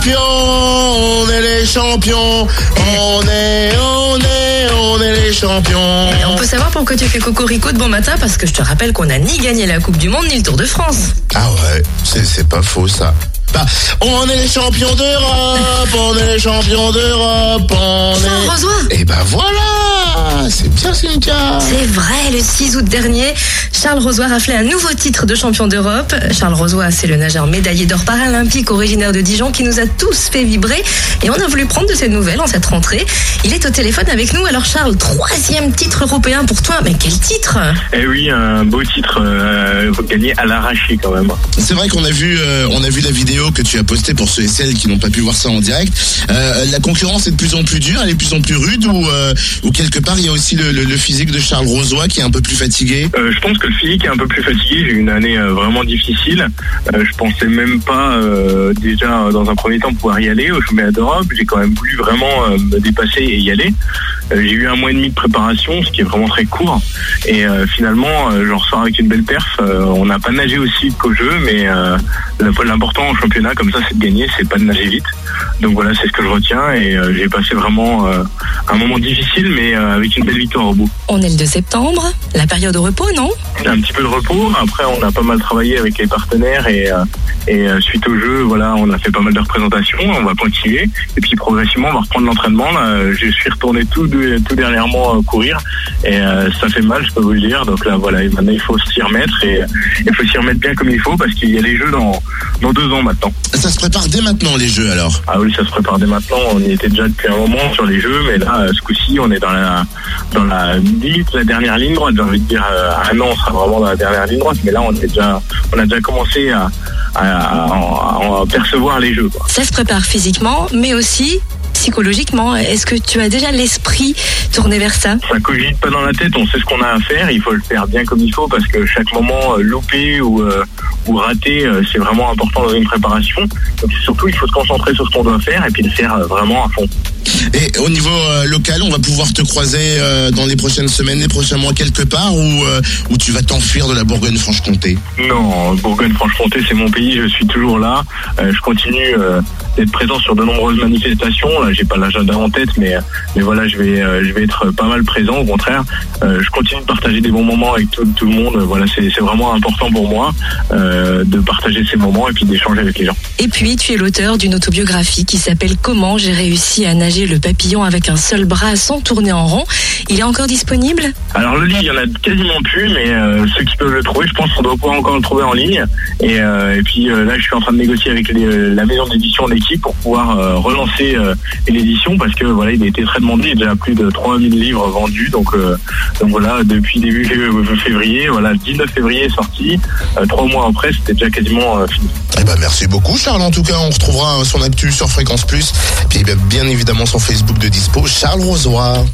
champions, on est les champions, on est, on est, on est les champions. Et on peut savoir pourquoi tu fais cocorico de bon matin parce que je te rappelle qu'on n'a ni gagné la Coupe du Monde ni le Tour de France. Ah ouais, c'est pas faux ça. Bah, on est les champions d'Europe, on est les champions d'Europe, on est... Et ben voilà, c'est bien Cynthia. C'est vrai, le 6 août dernier, Charles Rosoy raflait un nouveau titre de champion d'Europe. Charles Rosoy, c'est le nageur médaillé d'or paralympique originaire de Dijon qui nous a tous fait vibrer. Et on a voulu prendre de ses nouvelles en cette rentrée. Il est au téléphone avec nous. Alors Charles, troisième titre européen pour toi. Mais quel titre? Eh oui, un beau titre euh, gagné à l'arraché quand même. C'est vrai qu'on a vu, euh, on a vu la vidéo que tu as postée pour ceux et celles qui n'ont pas pu voir ça en direct. Euh, la concurrence est de plus en plus dure, elle est de plus en plus rude ou, euh, ou quelque part il y a aussi le, le- le physique de Charles Rosoy qui est un peu plus fatigué? Euh, je pense que le physique est un peu plus fatigué. J'ai eu une année euh, vraiment difficile. Euh, je pensais même pas euh, déjà dans un premier temps pouvoir y aller au championnat d'Europe. J'ai quand même voulu vraiment me dépasser et y aller. J'ai eu un mois et demi de préparation, ce qui est vraiment très court. Et finalement, j'en ressors avec une belle perf. On n'a pas nagé aussi qu'au jeu, mais l'important en championnat comme ça, c'est de gagner, c'est pas de nager vite. Donc voilà, c'est ce que je retiens. Et j'ai passé vraiment un moment difficile, mais avec une belle victoire au bout. On est le 2 septembre, la période au repos, non? Un petit peu de repos. Après, on a pas mal travaillé avec les partenaires et, euh, et euh, suite au jeu, voilà, on a fait pas mal de représentations. On va continuer et puis progressivement, on va reprendre l'entraînement. Là, je suis retourné tout, de- tout dernièrement euh, courir et euh, ça fait mal, je peux vous le dire. Donc là, voilà, et maintenant il faut s'y remettre et il faut s'y remettre bien comme il faut parce qu'il y a les jeux dans dans deux ans maintenant. Ça se prépare dès maintenant les jeux alors? Ah oui, ça se prépare dès maintenant. On y était déjà depuis un moment sur les jeux, mais là, ce coup-ci, on est dans la dans la limite, la dernière ligne droite. J'ai envie de dire, un an, on sera vraiment dans la dernière ligne droite. Mais là, on est déjà, on a déjà commencé à, à, à- à percevoir les jeux. Quoi. Ça se prépare physiquement, mais aussi psychologiquement. Est-ce que tu as déjà l'esprit tourné vers ça? Ça cogite pas dans la tête. On sait ce qu'on a à faire. Il faut le faire bien comme il faut parce que chaque moment euh, loupé ou euh, ou raté, euh, c'est vraiment important dans une préparation. Donc surtout, il faut se concentrer sur ce qu'on doit faire et puis le faire euh, vraiment à fond. Et au niveau euh, local, on va pouvoir te croiser dans les prochaines semaines, les prochains mois quelque part ou ou tu vas t'enfuir de la Bourgogne-Franche-Comté? Non, Bourgogne-Franche-Comté, c'est mon pays, je suis toujours là. Je continue d'être présent sur de nombreuses manifestations. Là, j'ai pas l'agenda en tête, mais mais voilà, je vais je vais être pas mal présent. Au contraire, je continue de partager des bons moments avec tout, tout le monde. Voilà, c'est c'est vraiment important pour moi euh, de partager ces moments et puis d'échanger avec les gens. Et puis, tu es l'auteur d'une autobiographie qui s'appelle Comment j'ai réussi à nager le papillon avec un seul bras sans tourner en rond. Il est encore disponible? Alors le livre, il y en a quasiment plus, mais euh, ceux qui peuvent le trouver, je pense qu'on doit pouvoir encore le trouver en ligne. Et, euh, et puis euh, là, je suis en train de négocier avec les- la maison d'édition l'équipe pour pouvoir euh, relancer euh, l'édition parce que voilà, il a été très demandé. Il y a déjà plus de 3000 livres vendus, donc euh, donc voilà, depuis début fév- février, voilà, le 19 février est sorti. Euh, trois mois après, c'était déjà quasiment euh, fini. Eh ben merci beaucoup Charles. En tout cas, on retrouvera son actu sur Fréquence Plus, puis eh bien évidemment son Facebook de dispo, Charles Rosoy.